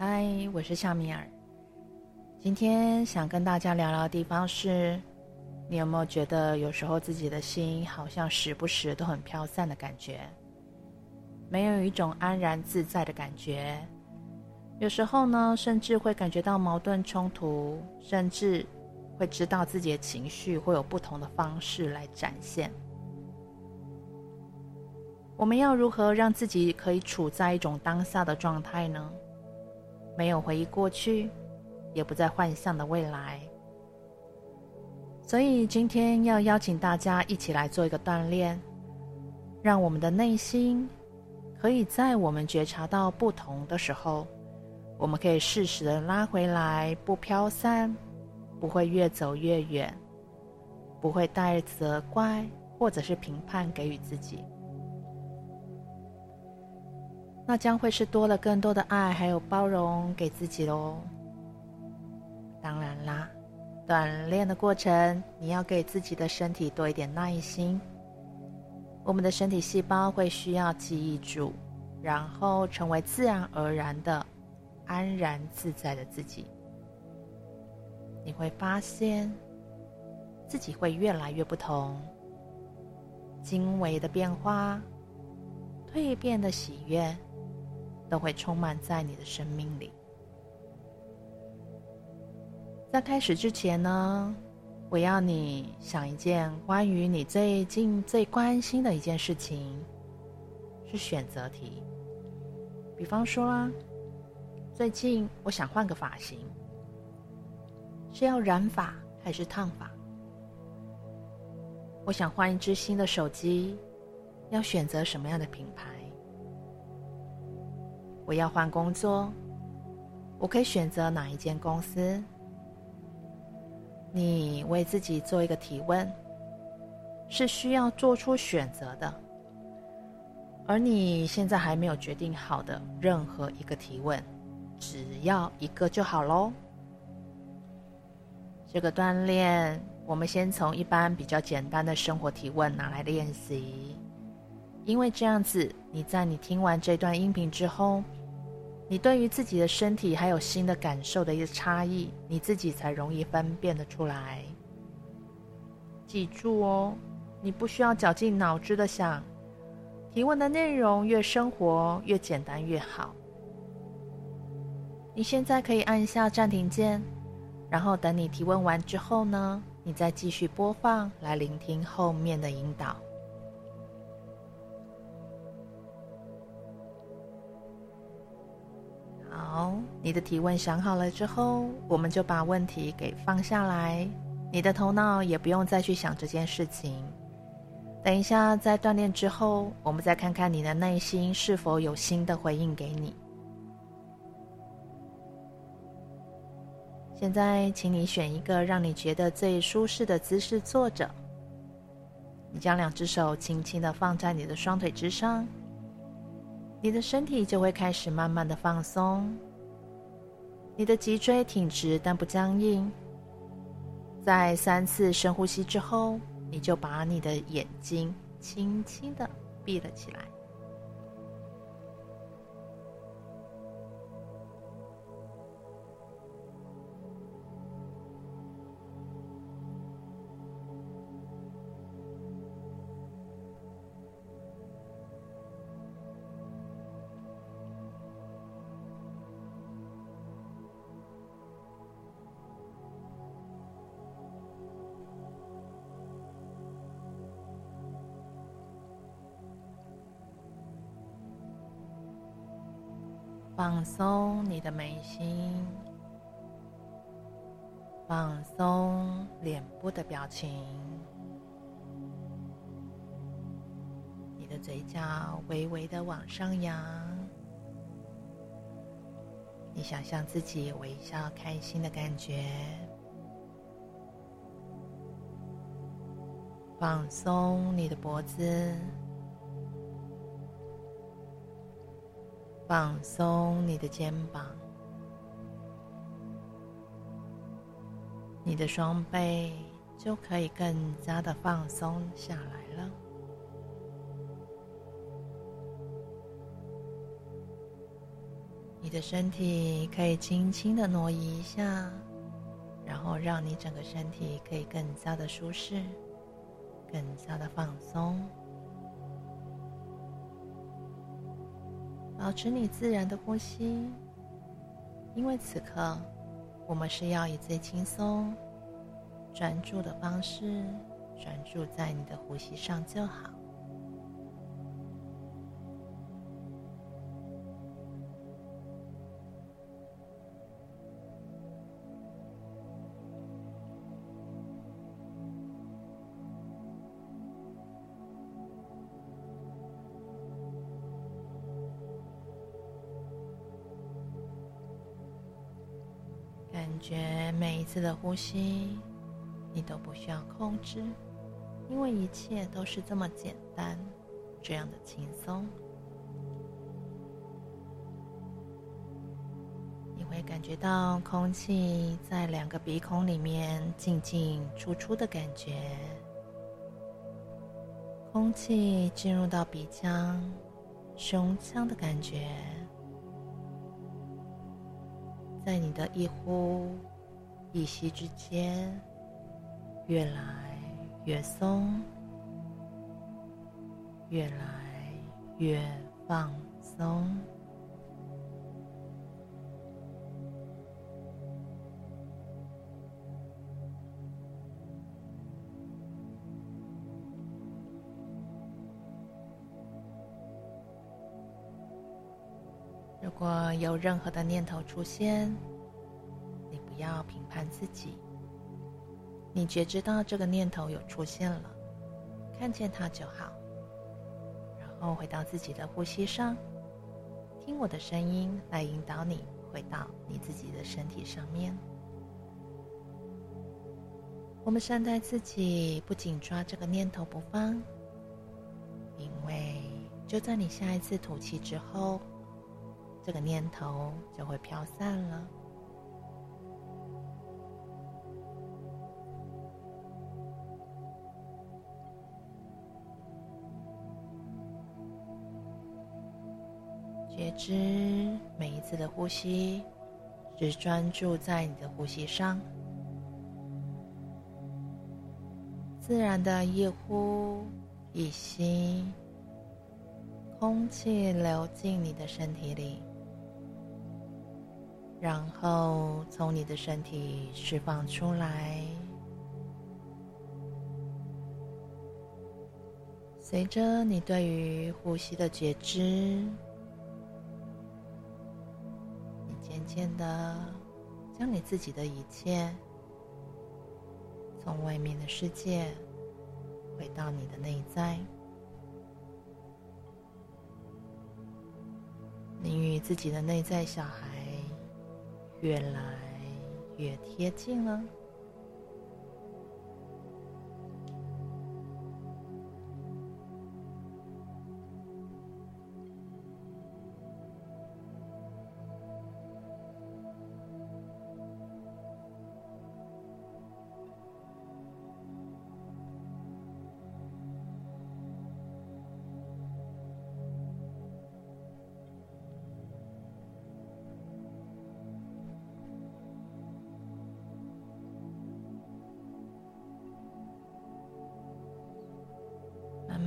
嗨，我是夏米尔。今天想跟大家聊聊的地方是，你有没有觉得有时候自己的心好像时不时都很飘散的感觉，没有一种安然自在的感觉。有时候呢，甚至会感觉到矛盾冲突，甚至会知道自己的情绪会有不同的方式来展现。我们要如何让自己可以处在一种当下的状态呢？没有回忆过去，也不再幻想的未来。所以今天要邀请大家一起来做一个锻炼，让我们的内心可以在我们觉察到不同的时候，我们可以适时的拉回来，不飘散，不会越走越远，不会带责怪或者是评判给予自己。那将会是多了更多的爱，还有包容给自己喽。当然啦，锻炼的过程，你要给自己的身体多一点耐心。我们的身体细胞会需要记忆住，然后成为自然而然的安然自在的自己。你会发现自己会越来越不同，精微的变化，蜕变的喜悦。都会充满在你的生命里。在开始之前呢，我要你想一件关于你最近最关心的一件事情，是选择题。比方说啊，最近我想换个发型，是要染发还是烫发？我想换一支新的手机，要选择什么样的品牌？我要换工作，我可以选择哪一间公司？你为自己做一个提问，是需要做出选择的。而你现在还没有决定好的任何一个提问，只要一个就好喽。这个锻炼，我们先从一般比较简单的生活提问拿来练习，因为这样子，你在你听完这段音频之后。你对于自己的身体还有新的感受的一个差异，你自己才容易分辨得出来。记住哦，你不需要绞尽脑汁的想，提问的内容越生活越简单越好。你现在可以按一下暂停键，然后等你提问完之后呢，你再继续播放来聆听后面的引导。好，你的提问想好了之后，我们就把问题给放下来。你的头脑也不用再去想这件事情。等一下，在锻炼之后，我们再看看你的内心是否有新的回应给你。现在，请你选一个让你觉得最舒适的姿势坐着。你将两只手轻轻的放在你的双腿之上。你的身体就会开始慢慢的放松，你的脊椎挺直但不僵硬。在三次深呼吸之后，你就把你的眼睛轻轻的闭了起来。放松你的眉心，放松脸部的表情，你的嘴角微微的往上扬，你想象自己微笑开心的感觉，放松你的脖子。放松你的肩膀，你的双背就可以更加的放松下来了。你的身体可以轻轻的挪移一下，然后让你整个身体可以更加的舒适，更加的放松。保持你自然的呼吸，因为此刻我们是要以最轻松、专注的方式，专注在你的呼吸上就好。感觉每一次的呼吸，你都不需要控制，因为一切都是这么简单，这样的轻松。你会感觉到空气在两个鼻孔里面进进出出的感觉，空气进入到鼻腔、胸腔的感觉。在你的一呼一吸之间，越来越松，越来越放松。如果有任何的念头出现，你不要评判自己。你觉知到这个念头有出现了，看见它就好。然后回到自己的呼吸上，听我的声音来引导你回到你自己的身体上面。我们善待自己，不紧抓这个念头不放，因为就在你下一次吐气之后。这个念头就会飘散了。觉知每一次的呼吸，只专注在你的呼吸上，自然的一呼一吸，空气流进你的身体里。然后从你的身体释放出来，随着你对于呼吸的觉知，你渐渐的将你自己的一切从外面的世界回到你的内在，你与自己的内在小孩。越来越贴近了。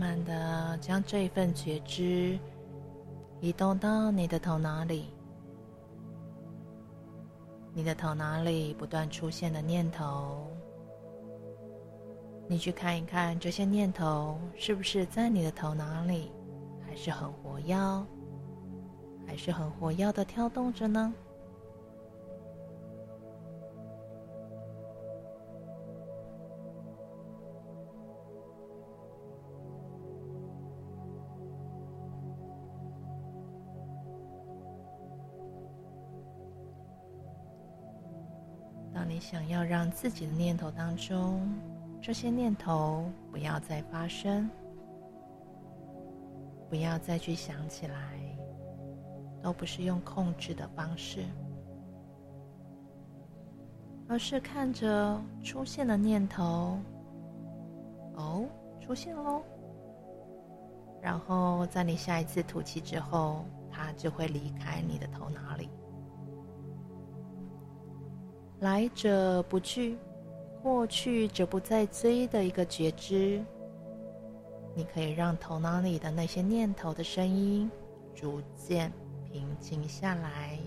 慢慢的将这一份觉知移动到你的头脑里，你的头脑里不断出现的念头，你去看一看这些念头是不是在你的头脑里还是很活跃，还是很活跃的跳动着呢？想要让自己的念头当中，这些念头不要再发生，不要再去想起来，都不是用控制的方式，而是看着出现的念头，哦，出现喽，然后在你下一次吐气之后，它就会离开你的头脑里。来者不拒，过去者不再追的一个觉知，你可以让头脑里的那些念头的声音逐渐平静下来。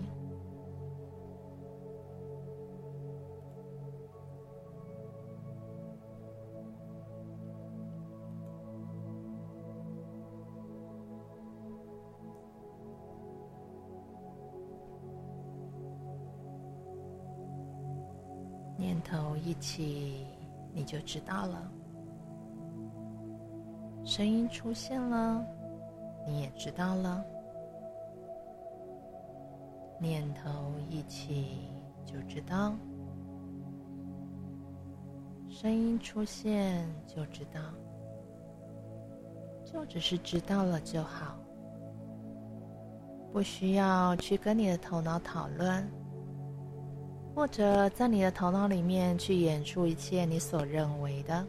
头一起，你就知道了；声音出现了，你也知道了。念头一起就知道，声音出现就知道，就只是知道了就好，不需要去跟你的头脑讨论。或者在你的头脑里面去演出一切你所认为的，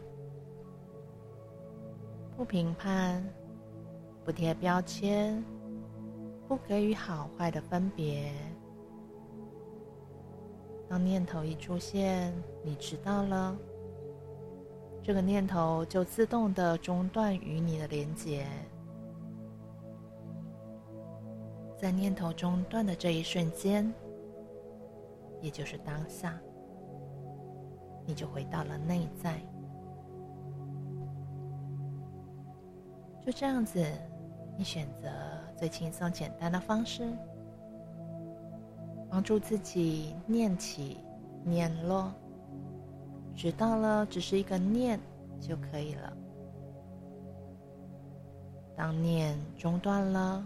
不评判，不贴标签，不给予好坏的分别。当念头一出现，你知道了，这个念头就自动的中断与你的连接。在念头中断的这一瞬间。也就是当下，你就回到了内在。就这样子，你选择最轻松简单的方式，帮助自己念起、念落，知道了只是一个念就可以了。当念中断了、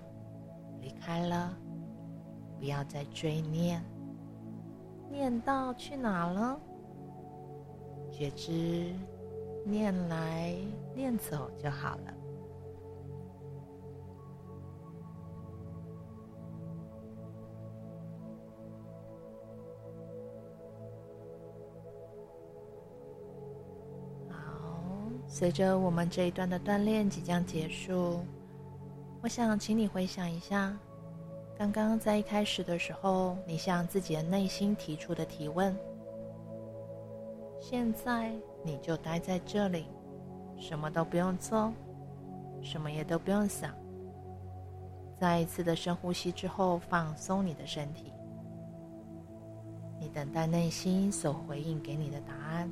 离开了，不要再追念。念到去哪了？觉知，念来念走就好了。好，随着我们这一段的锻炼即将结束，我想请你回想一下。刚刚在一开始的时候，你向自己的内心提出的提问。现在你就待在这里，什么都不用做，什么也都不用想。再一次的深呼吸之后，放松你的身体。你等待内心所回应给你的答案。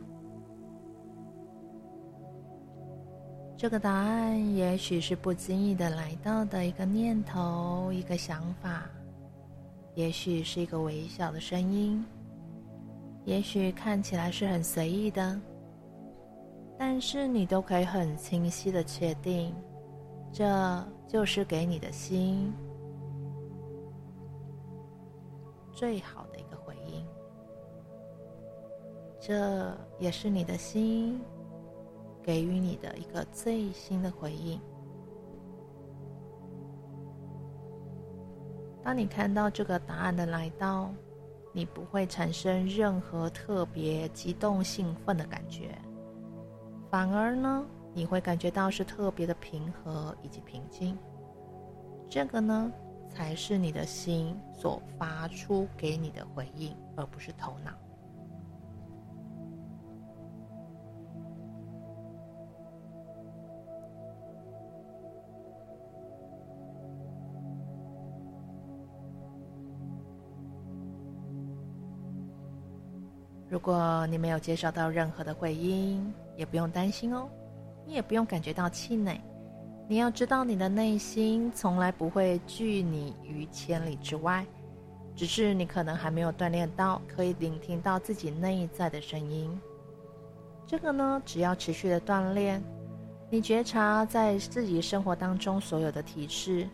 这个答案也许是不经意的来到的一个念头、一个想法，也许是一个微小的声音，也许看起来是很随意的，但是你都可以很清晰的确定，这就是给你的心最好的一个回应，这也是你的心。给予你的一个最新的回应。当你看到这个答案的来到，你不会产生任何特别激动、兴奋的感觉，反而呢，你会感觉到是特别的平和以及平静。这个呢，才是你的心所发出给你的回应，而不是头脑。如果你没有接受到任何的回应，也不用担心哦，你也不用感觉到气馁。你要知道，你的内心从来不会拒你于千里之外，只是你可能还没有锻炼到可以聆听到自己内在的声音。这个呢，只要持续的锻炼，你觉察在自己生活当中所有的提示，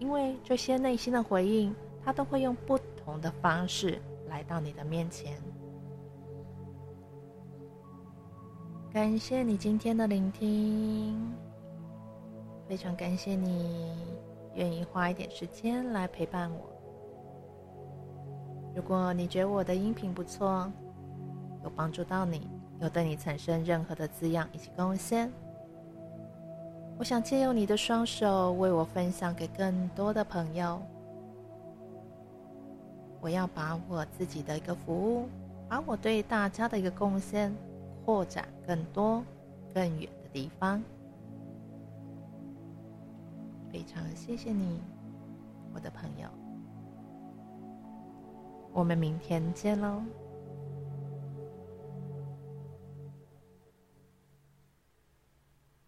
因为这些内心的回应，它都会用不同的方式来到你的面前。感谢你今天的聆听，非常感谢你愿意花一点时间来陪伴我。如果你觉得我的音频不错，有帮助到你，有对你产生任何的滋养以及贡献，我想借用你的双手，为我分享给更多的朋友。我要把我自己的一个服务，把我对大家的一个贡献，扩展更多、更远的地方。非常谢谢你，我的朋友。我们明天见喽。